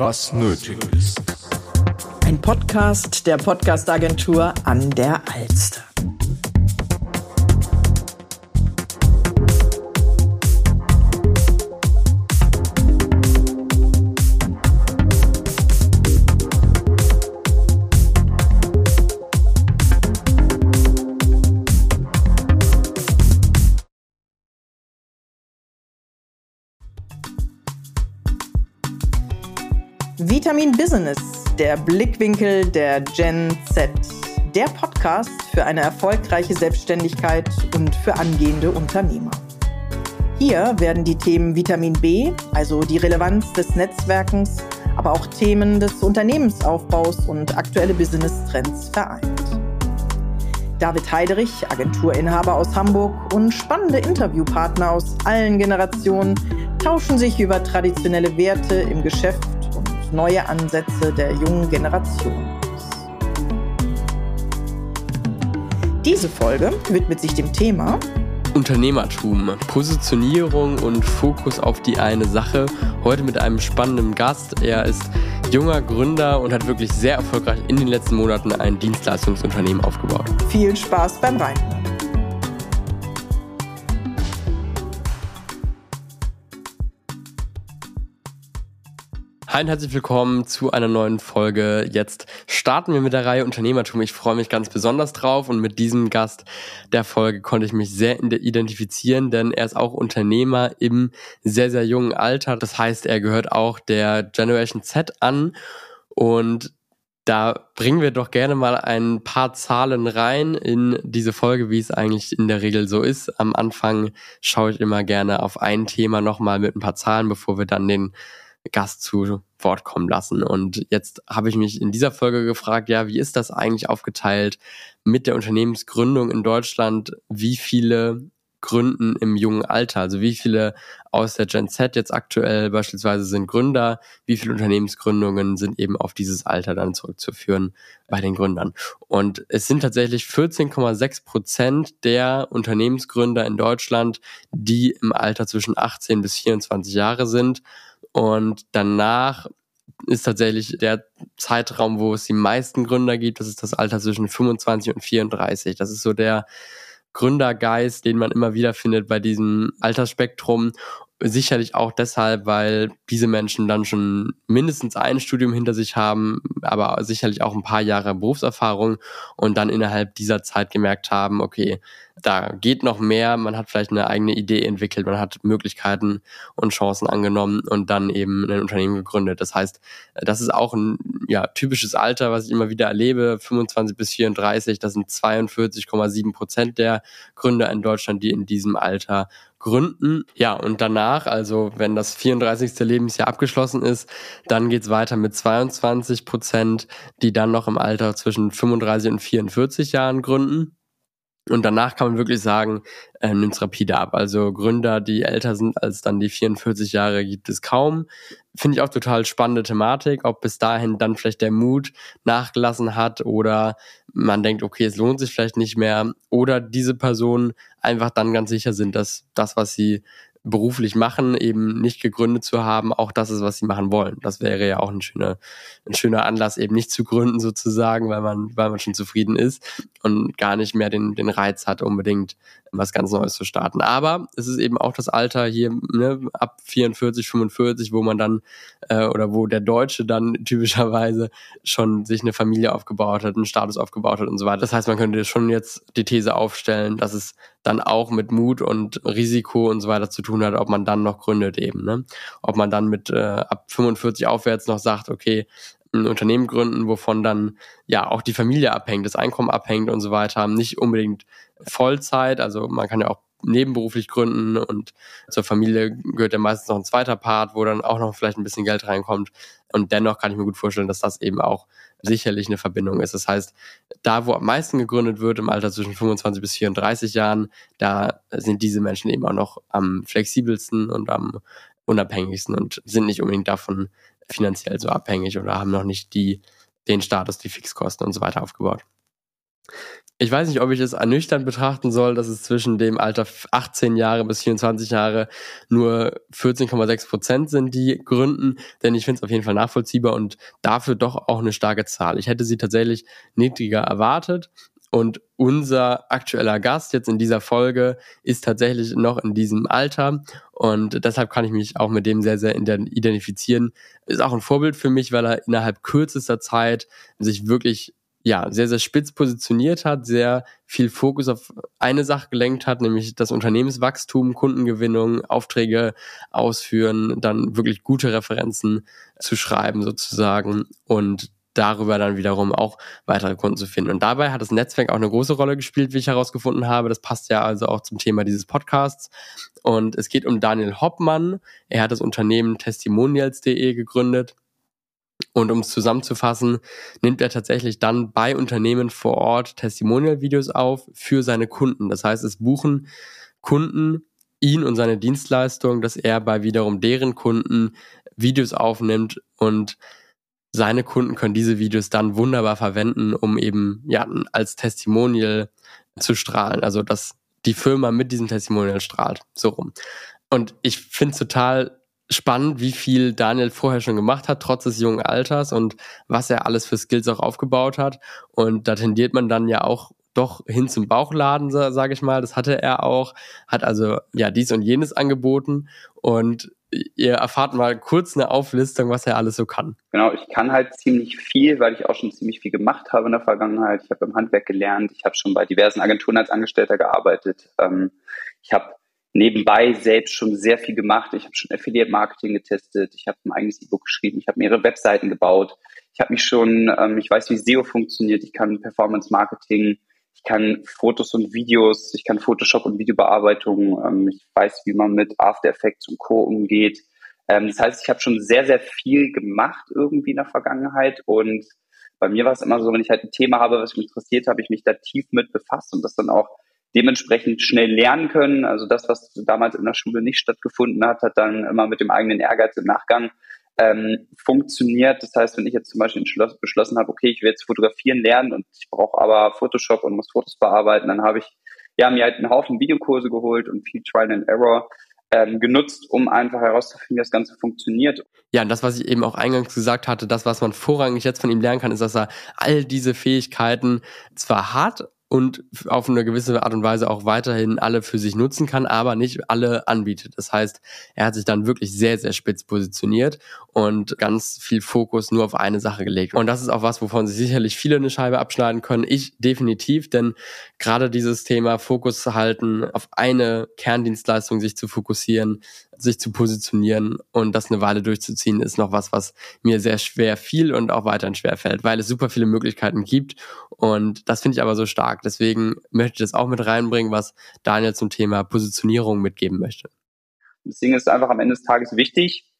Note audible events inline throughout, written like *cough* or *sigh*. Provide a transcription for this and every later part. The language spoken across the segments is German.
Was nötig ist. Ein Podcast der Podcastagentur an der Alster. Vitamin Business, der Blickwinkel der Gen Z. Der Podcast für eine erfolgreiche Selbstständigkeit und für angehende Unternehmer. Hier werden die Themen Vitamin B, also die Relevanz des Netzwerkens, aber auch Themen des Unternehmensaufbaus und aktuelle Business-Trends vereint. David Heiderich, Agenturinhaber aus Hamburg und spannende Interviewpartner aus allen Generationen tauschen sich über traditionelle Werte im Geschäft neue Ansätze der jungen Generation Diese Folge widmet sich dem Thema Unternehmertum, Positionierung und Fokus auf die eine Sache. Heute mit einem spannenden Gast. Er ist junger Gründer und hat wirklich sehr erfolgreich in den letzten Monaten ein Dienstleistungsunternehmen aufgebaut. Viel Spaß beim Reinhören. Hi und herzlich willkommen zu einer neuen Folge. Jetzt starten wir mit der Reihe Unternehmertum. Ich freue mich ganz besonders drauf und mit diesem Gast der Folge konnte ich mich sehr identifizieren, denn er ist auch Unternehmer im sehr, sehr jungen Alter. Das heißt, er gehört auch der Generation Z an und da bringen wir doch gerne mal ein paar Zahlen rein in diese Folge, wie es eigentlich in der Regel so ist. Am Anfang schaue ich immer gerne auf ein Thema nochmal mit ein paar Zahlen, bevor wir dann den Gast zu Wort kommen lassen. Und jetzt habe ich mich in dieser Folge gefragt, ja, wie ist das eigentlich aufgeteilt mit der Unternehmensgründung in Deutschland? Wie viele gründen im jungen Alter? Also wie viele aus der Gen Z jetzt aktuell beispielsweise sind Gründer? Wie viele Unternehmensgründungen sind eben auf dieses Alter dann zurückzuführen bei den Gründern? Und es sind tatsächlich 14,6 Prozent der Unternehmensgründer in Deutschland, die im Alter zwischen 18 bis 24 Jahre sind. Und danach ist tatsächlich der Zeitraum, wo es die meisten Gründer gibt. Das ist das Alter zwischen 25 und 34. Das ist so der Gründergeist, den man immer wieder findet bei diesem Altersspektrum. Sicherlich auch deshalb, weil diese Menschen dann schon mindestens ein Studium hinter sich haben, aber sicherlich auch ein paar Jahre Berufserfahrung und dann innerhalb dieser Zeit gemerkt haben, okay, da geht noch mehr, man hat vielleicht eine eigene Idee entwickelt, man hat Möglichkeiten und Chancen angenommen und dann eben ein Unternehmen gegründet. Das heißt, das ist auch ein ja, typisches Alter, was ich immer wieder erlebe, 25 bis 34, das sind 42,7 Prozent der Gründer in Deutschland, die in diesem Alter gründen. Ja, und danach, also wenn das 34. Lebensjahr abgeschlossen ist, dann geht's weiter mit 22 Prozent, die dann noch im Alter zwischen 35 und 44 Jahren gründen. Und danach kann man wirklich sagen, äh, nimmt es rapide ab. Also Gründer, die älter sind als dann die 44 Jahre, gibt es kaum. Finde ich auch total spannende Thematik, ob bis dahin dann vielleicht der Mut nachgelassen hat oder man denkt, okay, es lohnt sich vielleicht nicht mehr. Oder diese Personen einfach dann ganz sicher sind, dass das, was sie beruflich machen, eben nicht gegründet zu haben, auch das ist, was sie machen wollen. Das wäre ja auch ein schöner, ein schöner Anlass, eben nicht zu gründen sozusagen, weil man, weil man schon zufrieden ist und gar nicht mehr den, den Reiz hat, unbedingt was ganz Neues zu starten. Aber es ist eben auch das Alter hier ne, ab 44, 45, wo man dann äh, oder wo der Deutsche dann *laughs* typischerweise schon sich eine Familie aufgebaut hat, einen Status aufgebaut hat und so weiter. Das heißt, man könnte schon jetzt die These aufstellen, dass es dann auch mit Mut und Risiko und so weiter zu tun hat, ob man dann noch gründet eben. Ne? Ob man dann mit äh, ab 45 aufwärts noch sagt, okay, ein Unternehmen gründen, wovon dann ja auch die Familie abhängt, das Einkommen abhängt und so weiter, nicht unbedingt Vollzeit, also man kann ja auch nebenberuflich gründen und zur Familie gehört ja meistens noch ein zweiter Part, wo dann auch noch vielleicht ein bisschen Geld reinkommt. Und dennoch kann ich mir gut vorstellen, dass das eben auch sicherlich eine Verbindung ist. Das heißt, da, wo am meisten gegründet wird, im Alter zwischen 25 bis 34 Jahren, da sind diese Menschen eben auch noch am flexibelsten und am unabhängigsten und sind nicht unbedingt davon finanziell so abhängig oder haben noch nicht die, den Status, die Fixkosten und so weiter aufgebaut. Ich weiß nicht, ob ich es ernüchternd betrachten soll, dass es zwischen dem Alter 18 Jahre bis 24 Jahre nur 14,6 Prozent sind, die gründen, denn ich finde es auf jeden Fall nachvollziehbar und dafür doch auch eine starke Zahl. Ich hätte sie tatsächlich niedriger erwartet. Und unser aktueller Gast jetzt in dieser Folge ist tatsächlich noch in diesem Alter und deshalb kann ich mich auch mit dem sehr, sehr identifizieren. Ist auch ein Vorbild für mich, weil er innerhalb kürzester Zeit sich wirklich ja, sehr, sehr spitz positioniert hat, sehr viel Fokus auf eine Sache gelenkt hat, nämlich das Unternehmenswachstum, Kundengewinnung, Aufträge ausführen, dann wirklich gute Referenzen zu schreiben sozusagen und darüber dann wiederum auch weitere Kunden zu finden. Und dabei hat das Netzwerk auch eine große Rolle gespielt, wie ich herausgefunden habe. Das passt ja also auch zum Thema dieses Podcasts. Und es geht um Daniel Hoppmann. Er hat das Unternehmen testimonials.de gegründet und um es zusammenzufassen, nimmt er tatsächlich dann bei Unternehmen vor Ort Testimonial-Videos auf für seine Kunden. Das heißt, es buchen Kunden ihn und seine Dienstleistung, dass er bei wiederum deren Kunden Videos aufnimmt und seine Kunden können diese Videos dann wunderbar verwenden, um eben ja als Testimonial zu strahlen. Also dass die Firma mit diesem Testimonial strahlt. So rum. Und ich finde es total spannend, wie viel Daniel vorher schon gemacht hat, trotz des jungen Alters und was er alles für Skills auch aufgebaut hat. Und da tendiert man dann ja auch doch hin zum Bauchladen, sage ich mal. Das hatte er auch, hat also ja dies und jenes angeboten und ihr erfahrt mal kurz eine Auflistung, was er alles so kann. Genau, ich kann halt ziemlich viel, weil ich auch schon ziemlich viel gemacht habe in der Vergangenheit. Ich habe im Handwerk gelernt, ich habe schon bei diversen Agenturen als Angestellter gearbeitet. Ähm, ich habe nebenbei selbst schon sehr viel gemacht. Ich habe schon Affiliate Marketing getestet, ich habe ein eigenes E-Book geschrieben, ich habe mehrere Webseiten gebaut. Ich habe mich schon, ähm, ich weiß, wie SEO funktioniert, ich kann Performance Marketing, ich kann Fotos und Videos, ich kann Photoshop und Videobearbeitung, ähm, ich weiß, wie man mit After Effects und Co. umgeht. Ähm, das heißt, ich habe schon sehr, sehr viel gemacht irgendwie in der Vergangenheit und bei mir war es immer so, wenn ich halt ein Thema habe, was mich interessiert, habe ich mich da tief mit befasst und das dann auch dementsprechend schnell lernen können. Also das, was damals in der Schule nicht stattgefunden hat, hat dann immer mit dem eigenen Ehrgeiz im Nachgang ähm, funktioniert. Das heißt, wenn ich jetzt zum Beispiel beschlossen habe, okay, ich will jetzt fotografieren lernen und ich brauche aber Photoshop und muss Fotos bearbeiten, dann habe ich ja mir halt einen Haufen Videokurse geholt und viel Trial and Error ähm, genutzt, um einfach herauszufinden, wie das Ganze funktioniert. Ja, und das, was ich eben auch eingangs gesagt hatte, das, was man vorrangig jetzt von ihm lernen kann, ist, dass er all diese Fähigkeiten zwar hat, und auf eine gewisse Art und Weise auch weiterhin alle für sich nutzen kann, aber nicht alle anbietet. Das heißt, er hat sich dann wirklich sehr, sehr spitz positioniert und ganz viel Fokus nur auf eine Sache gelegt. Und das ist auch was, wovon sich sicherlich viele eine Scheibe abschneiden können. Ich definitiv, denn gerade dieses Thema Fokus halten, auf eine Kerndienstleistung sich zu fokussieren, sich zu positionieren und das eine Weile durchzuziehen, ist noch was, was mir sehr schwer fiel und auch weiterhin schwer fällt, weil es super viele Möglichkeiten gibt. Und das finde ich aber so stark. Deswegen möchte ich das auch mit reinbringen, was Daniel zum Thema Positionierung mitgeben möchte. Deswegen ist es einfach am Ende des Tages wichtig,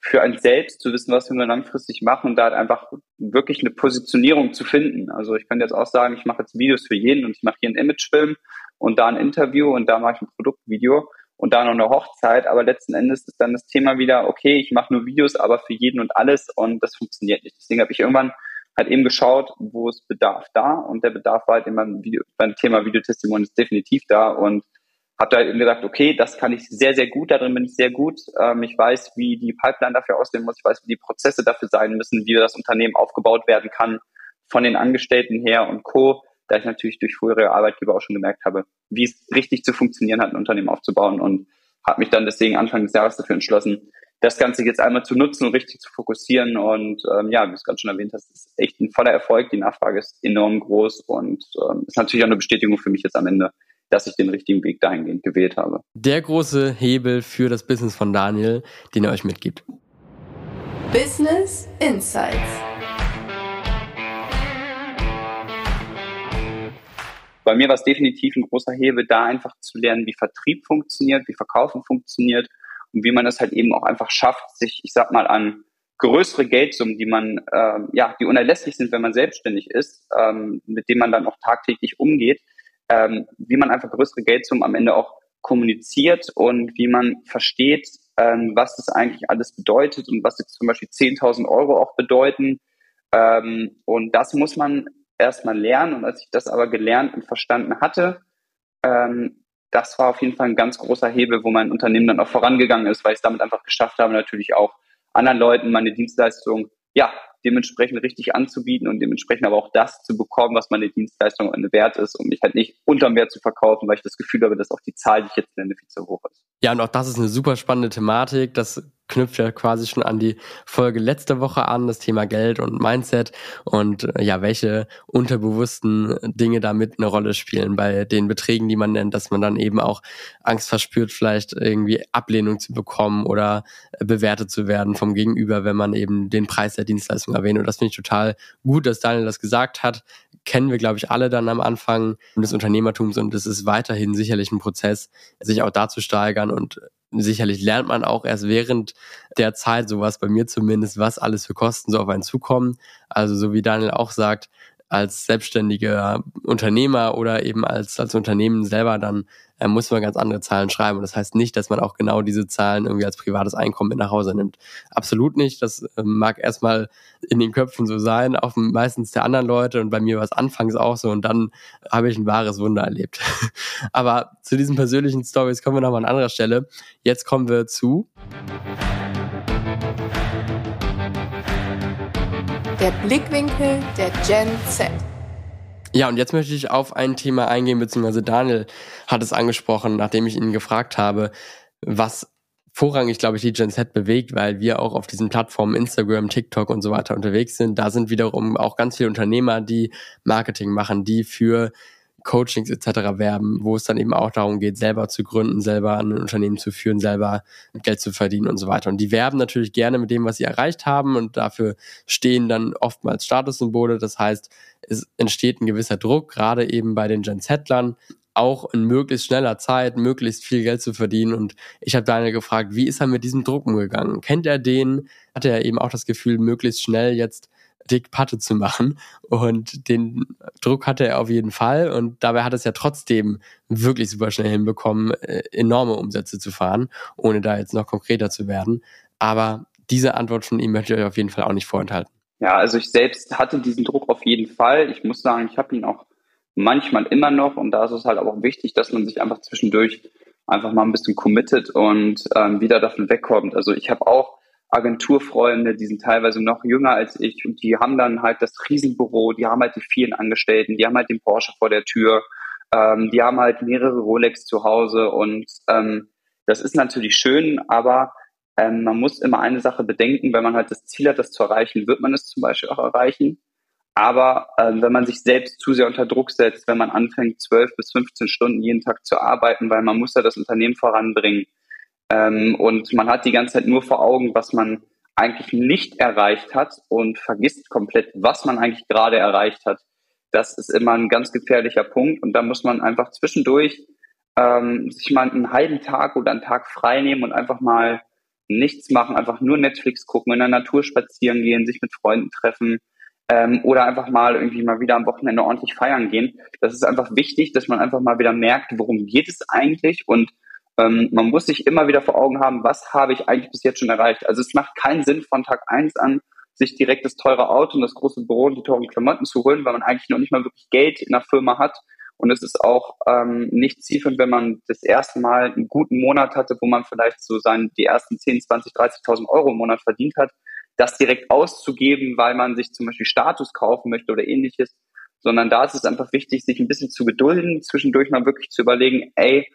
für einen selbst zu wissen, was wir langfristig machen und da halt einfach wirklich eine Positionierung zu finden. Also ich kann jetzt auch sagen, ich mache jetzt Videos für jeden und ich mache hier einen Imagefilm und da ein Interview und da mache ich ein Produktvideo und da noch eine Hochzeit, aber letzten Endes ist dann das Thema wieder, okay, ich mache nur Videos, aber für jeden und alles und das funktioniert nicht. Deswegen habe ich irgendwann halt eben geschaut, wo es Bedarf da und der Bedarf war halt in meinem Video, beim Thema Videotestimonial ist definitiv da und habe da halt eben gesagt, okay, das kann ich sehr, sehr gut, darin bin ich sehr gut. Ähm, ich weiß, wie die Pipeline dafür aussehen muss, ich weiß, wie die Prozesse dafür sein müssen, wie das Unternehmen aufgebaut werden kann von den Angestellten her und Co da ich natürlich durch frühere Arbeitgeber auch schon gemerkt habe, wie es richtig zu funktionieren hat, ein Unternehmen aufzubauen und habe mich dann deswegen Anfang des Jahres dafür entschlossen, das Ganze jetzt einmal zu nutzen und richtig zu fokussieren. Und ähm, ja, wie du es gerade schon erwähnt hast, ist echt ein voller Erfolg. Die Nachfrage ist enorm groß und ähm, ist natürlich auch eine Bestätigung für mich jetzt am Ende, dass ich den richtigen Weg dahingehend gewählt habe. Der große Hebel für das Business von Daniel, den er euch mitgibt. Business Insights. Bei mir war es definitiv ein großer Hebel, da einfach zu lernen, wie Vertrieb funktioniert, wie Verkaufen funktioniert und wie man das halt eben auch einfach schafft, sich, ich sag mal, an größere Geldsummen, die man, ähm, ja, die unerlässlich sind, wenn man selbstständig ist, ähm, mit denen man dann auch tagtäglich umgeht, ähm, wie man einfach größere Geldsummen am Ende auch kommuniziert und wie man versteht, ähm, was das eigentlich alles bedeutet und was jetzt zum Beispiel 10.000 Euro auch bedeuten. Ähm, und das muss man erstmal lernen. Und als ich das aber gelernt und verstanden hatte, ähm, das war auf jeden Fall ein ganz großer Hebel, wo mein Unternehmen dann auch vorangegangen ist, weil ich es damit einfach geschafft habe, natürlich auch anderen Leuten meine Dienstleistung ja dementsprechend richtig anzubieten und dementsprechend aber auch das zu bekommen, was meine Dienstleistung wert ist, um mich halt nicht unterm Wert zu verkaufen, weil ich das Gefühl habe, dass auch die Zahl, die ich jetzt nenne, viel zu hoch ist. Ja, und auch das ist eine super spannende Thematik. Das knüpft ja quasi schon an die Folge letzte Woche an, das Thema Geld und Mindset und äh, ja, welche unterbewussten Dinge damit eine Rolle spielen bei den Beträgen, die man nennt, dass man dann eben auch Angst verspürt, vielleicht irgendwie Ablehnung zu bekommen oder äh, bewertet zu werden vom Gegenüber, wenn man eben den Preis der Dienstleistung erwähnt. Und das finde ich total gut, dass Daniel das gesagt hat. Kennen wir, glaube ich, alle dann am Anfang des Unternehmertums und es ist weiterhin sicherlich ein Prozess, sich auch da zu steigern und sicherlich lernt man auch erst während der Zeit, sowas bei mir zumindest, was alles für Kosten so auf einen zukommen. Also so wie Daniel auch sagt, als selbstständiger Unternehmer oder eben als, als Unternehmen selber, dann äh, muss man ganz andere Zahlen schreiben. Und das heißt nicht, dass man auch genau diese Zahlen irgendwie als privates Einkommen mit nach Hause nimmt. Absolut nicht. Das äh, mag erstmal in den Köpfen so sein, auch meistens der anderen Leute. Und bei mir war es anfangs auch so. Und dann habe ich ein wahres Wunder erlebt. *laughs* Aber zu diesen persönlichen Stories kommen wir nochmal an anderer Stelle. Jetzt kommen wir zu. Der Blickwinkel der Gen Z. Ja, und jetzt möchte ich auf ein Thema eingehen, beziehungsweise Daniel hat es angesprochen, nachdem ich ihn gefragt habe, was vorrangig, glaube ich, die Gen Z bewegt, weil wir auch auf diesen Plattformen Instagram, TikTok und so weiter unterwegs sind. Da sind wiederum auch ganz viele Unternehmer, die Marketing machen, die für Coachings etc. werben, wo es dann eben auch darum geht, selber zu gründen, selber ein Unternehmen zu führen, selber Geld zu verdienen und so weiter. Und die werben natürlich gerne mit dem, was sie erreicht haben und dafür stehen dann oftmals Statussymbole. Das heißt, es entsteht ein gewisser Druck, gerade eben bei den Gen Z-Lern, auch in möglichst schneller Zeit möglichst viel Geld zu verdienen. Und ich habe Daniel gefragt, wie ist er mit diesem Druck umgegangen? Kennt er den? Hat er eben auch das Gefühl, möglichst schnell jetzt dick Patte zu machen. Und den Druck hatte er auf jeden Fall. Und dabei hat es ja trotzdem wirklich super schnell hinbekommen, äh, enorme Umsätze zu fahren, ohne da jetzt noch konkreter zu werden. Aber diese Antwort von ihm möchte ich euch auf jeden Fall auch nicht vorenthalten. Ja, also ich selbst hatte diesen Druck auf jeden Fall. Ich muss sagen, ich habe ihn auch manchmal immer noch. Und da ist es halt auch wichtig, dass man sich einfach zwischendurch einfach mal ein bisschen committet und ähm, wieder davon wegkommt. Also ich habe auch Agenturfreunde, die sind teilweise noch jünger als ich und die haben dann halt das Riesenbüro, die haben halt die vielen Angestellten, die haben halt den Porsche vor der Tür, ähm, die haben halt mehrere Rolex zu Hause und ähm, das ist natürlich schön, aber ähm, man muss immer eine Sache bedenken, wenn man halt das Ziel hat, das zu erreichen, wird man es zum Beispiel auch erreichen. Aber ähm, wenn man sich selbst zu sehr unter Druck setzt, wenn man anfängt, 12 bis 15 Stunden jeden Tag zu arbeiten, weil man muss ja das Unternehmen voranbringen, ähm, und man hat die ganze Zeit nur vor Augen, was man eigentlich nicht erreicht hat und vergisst komplett, was man eigentlich gerade erreicht hat. Das ist immer ein ganz gefährlicher Punkt und da muss man einfach zwischendurch ähm, sich mal einen halben Tag oder einen Tag frei nehmen und einfach mal nichts machen, einfach nur Netflix gucken, in der Natur spazieren gehen, sich mit Freunden treffen ähm, oder einfach mal irgendwie mal wieder am Wochenende ordentlich feiern gehen. Das ist einfach wichtig, dass man einfach mal wieder merkt, worum geht es eigentlich und ähm, man muss sich immer wieder vor Augen haben, was habe ich eigentlich bis jetzt schon erreicht. Also es macht keinen Sinn, von Tag eins an sich direkt das teure Auto und das große Büro und die teuren Klamotten zu holen, weil man eigentlich noch nicht mal wirklich Geld in der Firma hat. Und es ist auch ähm, nicht zielführend, wenn man das erste Mal einen guten Monat hatte, wo man vielleicht so seine, die ersten 10, 20, 30.000 Euro im Monat verdient hat, das direkt auszugeben, weil man sich zum Beispiel Status kaufen möchte oder ähnliches, sondern da ist es einfach wichtig, sich ein bisschen zu gedulden, zwischendurch mal wirklich zu überlegen, ey,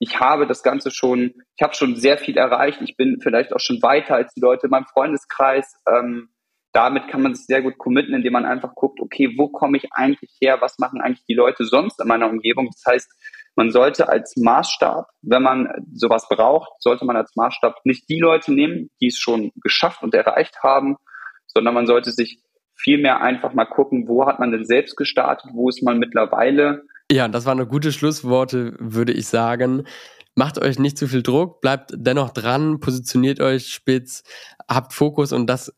ich habe das Ganze schon, ich habe schon sehr viel erreicht. Ich bin vielleicht auch schon weiter als die Leute in meinem Freundeskreis. Ähm, damit kann man sich sehr gut committen, indem man einfach guckt, okay, wo komme ich eigentlich her? Was machen eigentlich die Leute sonst in meiner Umgebung? Das heißt, man sollte als Maßstab, wenn man sowas braucht, sollte man als Maßstab nicht die Leute nehmen, die es schon geschafft und erreicht haben, sondern man sollte sich vielmehr einfach mal gucken, wo hat man denn selbst gestartet, wo ist man mittlerweile ja, das waren gute Schlussworte, würde ich sagen. Macht euch nicht zu viel Druck, bleibt dennoch dran, positioniert euch spitz, habt Fokus und das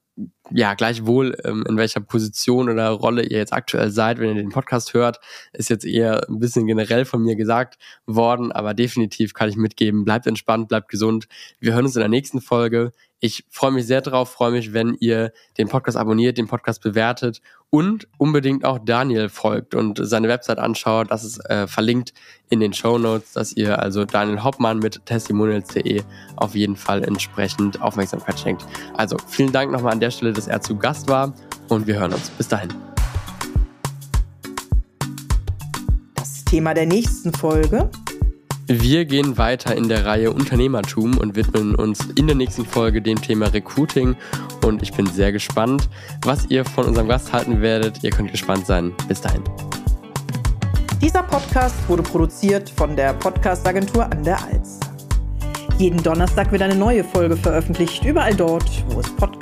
ja, gleichwohl, ähm, in welcher Position oder Rolle ihr jetzt aktuell seid, wenn ihr den Podcast hört, ist jetzt eher ein bisschen generell von mir gesagt worden, aber definitiv kann ich mitgeben, bleibt entspannt, bleibt gesund. Wir hören uns in der nächsten Folge. Ich freue mich sehr drauf, freue mich, wenn ihr den Podcast abonniert, den Podcast bewertet und unbedingt auch Daniel folgt und seine Website anschaut. Das ist äh, verlinkt in den Show Notes, dass ihr also Daniel Hoppmann mit testimonials.de auf jeden Fall entsprechend Aufmerksamkeit schenkt. Also vielen Dank nochmal an der Stelle, dass er zu Gast war und wir hören uns. Bis dahin. Das Thema der nächsten Folge wir gehen weiter in der Reihe Unternehmertum und widmen uns in der nächsten Folge dem Thema Recruiting. Und ich bin sehr gespannt, was ihr von unserem Gast halten werdet. Ihr könnt gespannt sein. Bis dahin. Dieser Podcast wurde produziert von der Podcastagentur an der Alster. Jeden Donnerstag wird eine neue Folge veröffentlicht, überall dort, wo es Podcasts